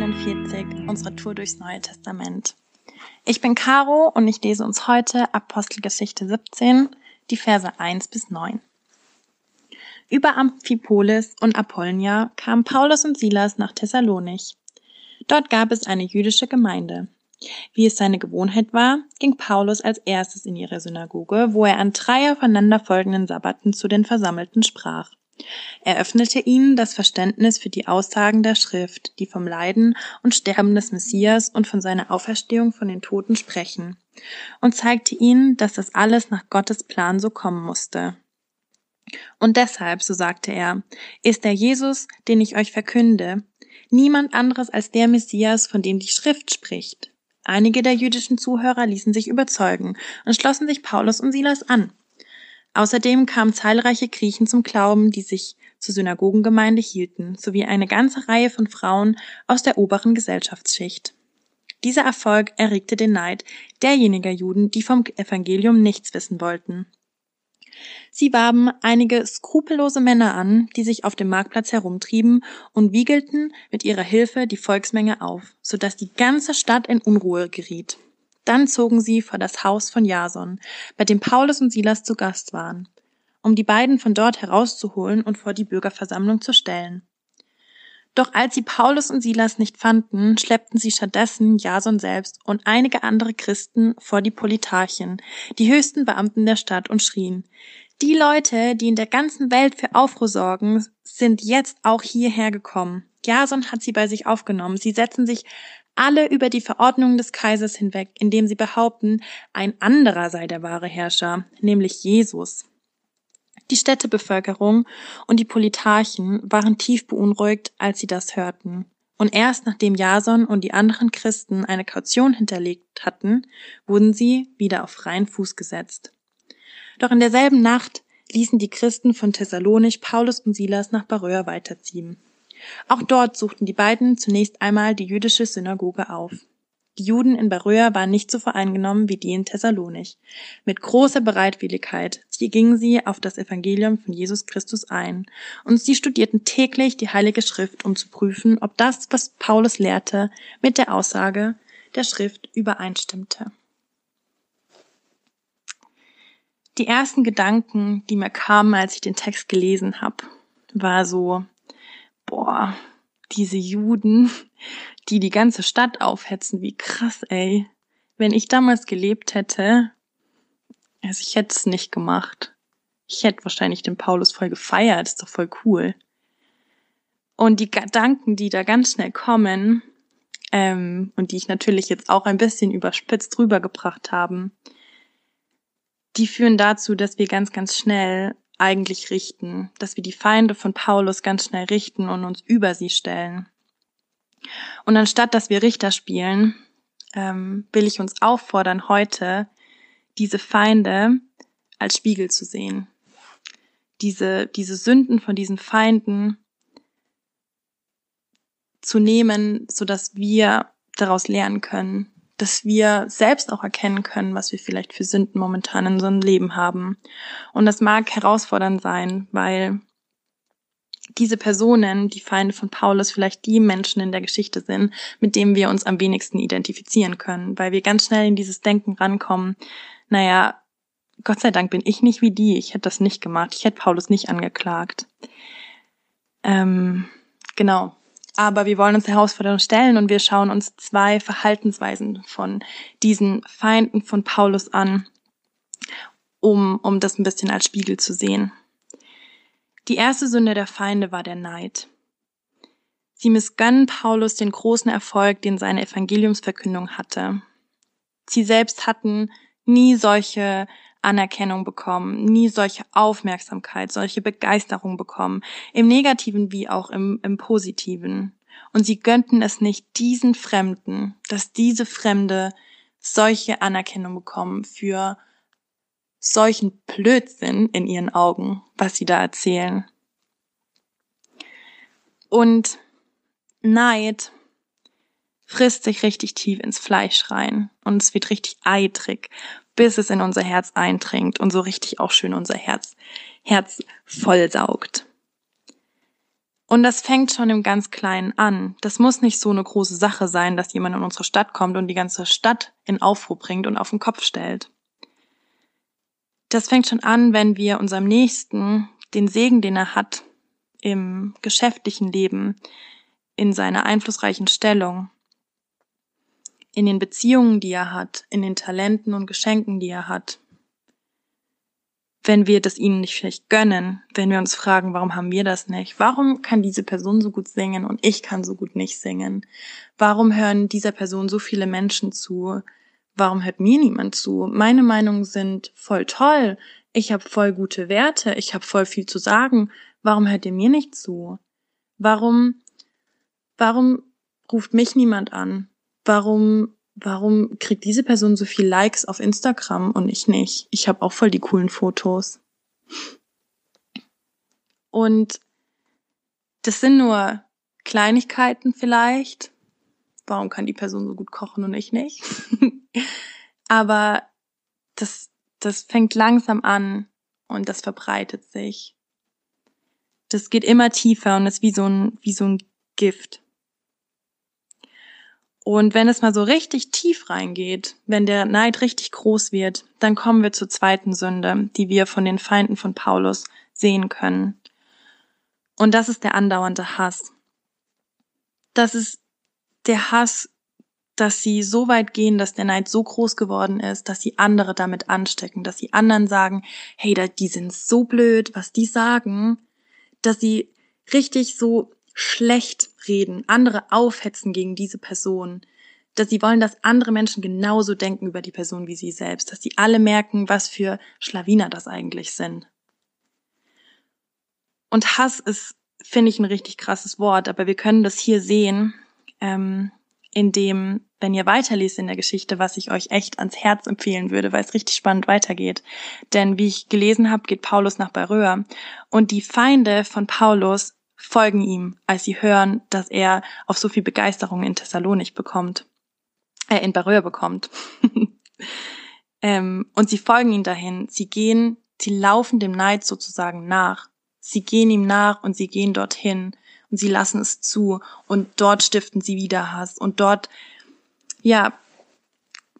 41 unserer Tour durchs Neue Testament. Ich bin Caro und ich lese uns heute Apostelgeschichte 17, die Verse 1 bis 9. Über Amphipolis und Apollonia kamen Paulus und Silas nach Thessalonich. Dort gab es eine jüdische Gemeinde. Wie es seine Gewohnheit war, ging Paulus als erstes in ihre Synagoge, wo er an drei aufeinanderfolgenden Sabbaten zu den Versammelten sprach. Er öffnete ihnen das Verständnis für die Aussagen der Schrift, die vom Leiden und Sterben des Messias und von seiner Auferstehung von den Toten sprechen, und zeigte ihnen, dass das alles nach Gottes Plan so kommen musste. Und deshalb, so sagte er, ist der Jesus, den ich euch verkünde, niemand anderes als der Messias, von dem die Schrift spricht. Einige der jüdischen Zuhörer ließen sich überzeugen und schlossen sich Paulus und Silas an. Außerdem kamen zahlreiche Griechen zum Glauben, die sich zur Synagogengemeinde hielten, sowie eine ganze Reihe von Frauen aus der oberen Gesellschaftsschicht. Dieser Erfolg erregte den Neid derjenigen Juden, die vom Evangelium nichts wissen wollten. Sie warben einige skrupellose Männer an, die sich auf dem Marktplatz herumtrieben und wiegelten mit ihrer Hilfe die Volksmenge auf, so dass die ganze Stadt in Unruhe geriet. Dann zogen sie vor das Haus von Jason, bei dem Paulus und Silas zu Gast waren, um die beiden von dort herauszuholen und vor die Bürgerversammlung zu stellen. Doch als sie Paulus und Silas nicht fanden, schleppten sie stattdessen Jason selbst und einige andere Christen vor die Politarchen, die höchsten Beamten der Stadt, und schrien, die Leute, die in der ganzen Welt für Aufruhr sorgen, sind jetzt auch hierher gekommen. Jason hat sie bei sich aufgenommen. Sie setzen sich alle über die Verordnungen des Kaisers hinweg, indem sie behaupten, ein anderer sei der wahre Herrscher, nämlich Jesus. Die Städtebevölkerung und die Politarchen waren tief beunruhigt, als sie das hörten. Und erst nachdem Jason und die anderen Christen eine Kaution hinterlegt hatten, wurden sie wieder auf freien Fuß gesetzt. Doch in derselben Nacht ließen die Christen von Thessalonich Paulus und Silas nach Baröa weiterziehen. Auch dort suchten die beiden zunächst einmal die jüdische Synagoge auf. Die Juden in Beröa waren nicht so voreingenommen wie die in Thessalonich. Mit großer Bereitwilligkeit gingen sie auf das Evangelium von Jesus Christus ein, und sie studierten täglich die Heilige Schrift, um zu prüfen, ob das, was Paulus lehrte, mit der Aussage der Schrift übereinstimmte. Die ersten Gedanken, die mir kamen, als ich den Text gelesen habe, war so, boah, diese Juden, die die ganze Stadt aufhetzen, wie krass, ey. Wenn ich damals gelebt hätte, also ich hätte es nicht gemacht. Ich hätte wahrscheinlich den Paulus voll gefeiert, ist doch voll cool. Und die Gedanken, die da ganz schnell kommen, ähm, und die ich natürlich jetzt auch ein bisschen überspitzt rübergebracht haben, die führen dazu, dass wir ganz, ganz schnell eigentlich richten, dass wir die Feinde von Paulus ganz schnell richten und uns über sie stellen. Und anstatt dass wir Richter spielen, ähm, will ich uns auffordern, heute diese Feinde als Spiegel zu sehen. Diese, diese Sünden von diesen Feinden zu nehmen, so dass wir daraus lernen können, dass wir selbst auch erkennen können, was wir vielleicht für Sünden momentan in unserem Leben haben. Und das mag herausfordernd sein, weil diese Personen, die Feinde von Paulus, vielleicht die Menschen in der Geschichte sind, mit denen wir uns am wenigsten identifizieren können, weil wir ganz schnell in dieses Denken rankommen, naja, Gott sei Dank bin ich nicht wie die, ich hätte das nicht gemacht, ich hätte Paulus nicht angeklagt. Ähm, genau. Aber wir wollen uns der Herausforderung stellen und wir schauen uns zwei Verhaltensweisen von diesen Feinden von Paulus an, um, um das ein bisschen als Spiegel zu sehen. Die erste Sünde der Feinde war der Neid. Sie missgönnen Paulus den großen Erfolg, den seine Evangeliumsverkündung hatte. Sie selbst hatten nie solche Anerkennung bekommen, nie solche Aufmerksamkeit, solche Begeisterung bekommen, im negativen wie auch im, im positiven. Und sie gönnten es nicht diesen Fremden, dass diese Fremde solche Anerkennung bekommen für solchen Blödsinn in ihren Augen, was sie da erzählen. Und Neid frisst sich richtig tief ins Fleisch rein und es wird richtig eitrig, bis es in unser Herz eindringt und so richtig auch schön unser Herz, Herz vollsaugt. Und das fängt schon im ganz Kleinen an. Das muss nicht so eine große Sache sein, dass jemand in unsere Stadt kommt und die ganze Stadt in Aufruhr bringt und auf den Kopf stellt. Das fängt schon an, wenn wir unserem Nächsten den Segen, den er hat im geschäftlichen Leben, in seiner einflussreichen Stellung, in den Beziehungen, die er hat, in den Talenten und Geschenken, die er hat, wenn wir das ihnen nicht vielleicht gönnen, wenn wir uns fragen, warum haben wir das nicht? Warum kann diese Person so gut singen und ich kann so gut nicht singen? Warum hören dieser Person so viele Menschen zu? Warum hört mir niemand zu? Meine Meinungen sind voll toll. Ich habe voll gute Werte. Ich habe voll viel zu sagen. Warum hört ihr mir nicht zu? Warum, warum ruft mich niemand an? Warum warum kriegt diese Person so viel Likes auf Instagram und ich nicht? Ich habe auch voll die coolen Fotos. Und das sind nur Kleinigkeiten vielleicht. Warum kann die Person so gut kochen und ich nicht? Aber das, das fängt langsam an und das verbreitet sich. Das geht immer tiefer und ist wie so ein, wie so ein Gift. Und wenn es mal so richtig tief reingeht, wenn der Neid richtig groß wird, dann kommen wir zur zweiten Sünde, die wir von den Feinden von Paulus sehen können. Und das ist der andauernde Hass. Das ist der Hass, dass sie so weit gehen, dass der Neid so groß geworden ist, dass sie andere damit anstecken, dass sie anderen sagen, hey, die sind so blöd, was die sagen, dass sie richtig so schlecht reden, andere aufhetzen gegen diese Person, dass sie wollen, dass andere Menschen genauso denken über die Person wie sie selbst, dass sie alle merken, was für Schlawiner das eigentlich sind. Und Hass ist, finde ich, ein richtig krasses Wort, aber wir können das hier sehen, ähm, indem, wenn ihr weiterliest in der Geschichte, was ich euch echt ans Herz empfehlen würde, weil es richtig spannend weitergeht. Denn wie ich gelesen habe, geht Paulus nach Beröa und die Feinde von Paulus folgen ihm, als sie hören, dass er auf so viel Begeisterung in Thessalonik bekommt, äh, in Beröa bekommt. ähm, und sie folgen ihm dahin. Sie gehen, sie laufen dem Neid sozusagen nach. Sie gehen ihm nach und sie gehen dorthin und sie lassen es zu und dort stiften sie wieder Hass und dort, ja,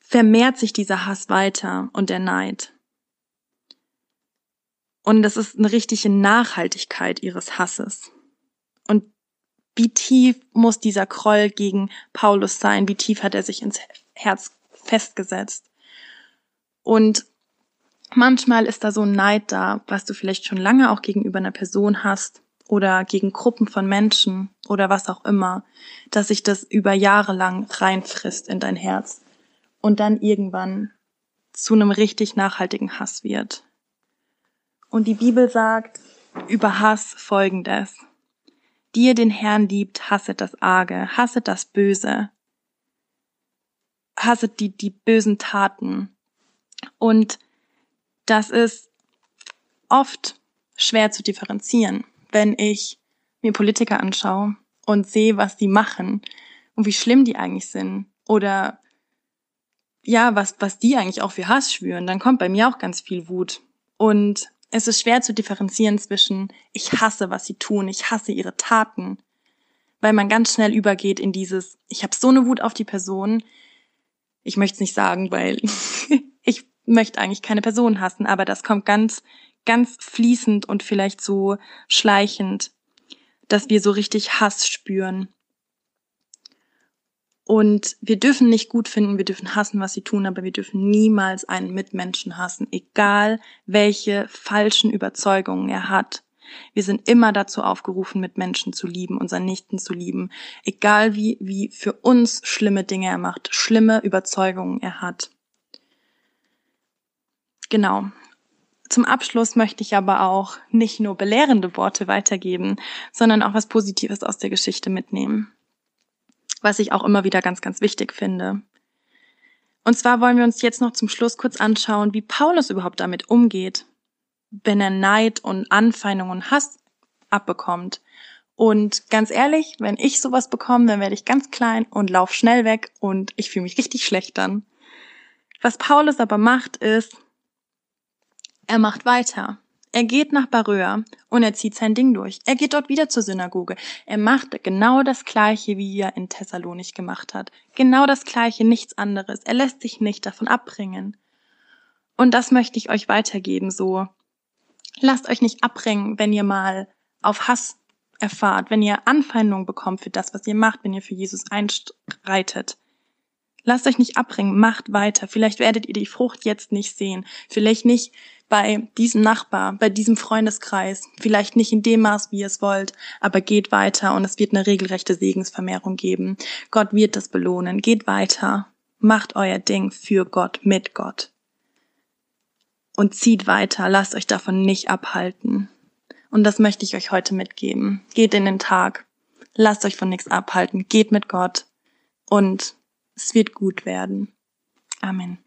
vermehrt sich dieser Hass weiter und der Neid. Und das ist eine richtige Nachhaltigkeit ihres Hasses. Und wie tief muss dieser Groll gegen Paulus sein? Wie tief hat er sich ins Herz festgesetzt? Und manchmal ist da so ein Neid da, was du vielleicht schon lange auch gegenüber einer Person hast oder gegen Gruppen von Menschen oder was auch immer, dass sich das über Jahre lang reinfrisst in dein Herz und dann irgendwann zu einem richtig nachhaltigen Hass wird. Und die Bibel sagt über Hass folgendes die ihr den Herrn liebt, hasset das Arge, hasset das Böse, hasset die, die bösen Taten. Und das ist oft schwer zu differenzieren, wenn ich mir Politiker anschaue und sehe, was die machen und wie schlimm die eigentlich sind oder ja, was, was die eigentlich auch für Hass schwüren, dann kommt bei mir auch ganz viel Wut. Und es ist schwer zu differenzieren zwischen ich hasse, was sie tun, ich hasse ihre Taten, weil man ganz schnell übergeht in dieses ich habe so eine Wut auf die Person. Ich möchte es nicht sagen, weil ich möchte eigentlich keine Person hassen, aber das kommt ganz ganz fließend und vielleicht so schleichend, dass wir so richtig Hass spüren und wir dürfen nicht gut finden, wir dürfen hassen, was sie tun, aber wir dürfen niemals einen Mitmenschen hassen, egal welche falschen Überzeugungen er hat. Wir sind immer dazu aufgerufen, mit Menschen zu lieben, unseren Nichten zu lieben, egal wie, wie für uns schlimme Dinge er macht, schlimme Überzeugungen er hat. Genau. Zum Abschluss möchte ich aber auch nicht nur belehrende Worte weitergeben, sondern auch was Positives aus der Geschichte mitnehmen was ich auch immer wieder ganz, ganz wichtig finde. Und zwar wollen wir uns jetzt noch zum Schluss kurz anschauen, wie Paulus überhaupt damit umgeht, wenn er Neid und Anfeindung und Hass abbekommt. Und ganz ehrlich, wenn ich sowas bekomme, dann werde ich ganz klein und lauf schnell weg und ich fühle mich richtig schlecht dann. Was Paulus aber macht, ist, er macht weiter. Er geht nach Baröa und er zieht sein Ding durch. Er geht dort wieder zur Synagoge. Er macht genau das Gleiche, wie er in Thessalonich gemacht hat. Genau das Gleiche, nichts anderes. Er lässt sich nicht davon abbringen. Und das möchte ich euch weitergeben, so. Lasst euch nicht abbringen, wenn ihr mal auf Hass erfahrt, wenn ihr Anfeindung bekommt für das, was ihr macht, wenn ihr für Jesus einstreitet. Lasst euch nicht abbringen, macht weiter. Vielleicht werdet ihr die Frucht jetzt nicht sehen. Vielleicht nicht bei diesem Nachbar, bei diesem Freundeskreis. Vielleicht nicht in dem Maß, wie ihr es wollt. Aber geht weiter und es wird eine regelrechte Segensvermehrung geben. Gott wird das belohnen. Geht weiter. Macht euer Ding für Gott, mit Gott. Und zieht weiter. Lasst euch davon nicht abhalten. Und das möchte ich euch heute mitgeben. Geht in den Tag. Lasst euch von nichts abhalten. Geht mit Gott. Und es wird gut werden. Amen.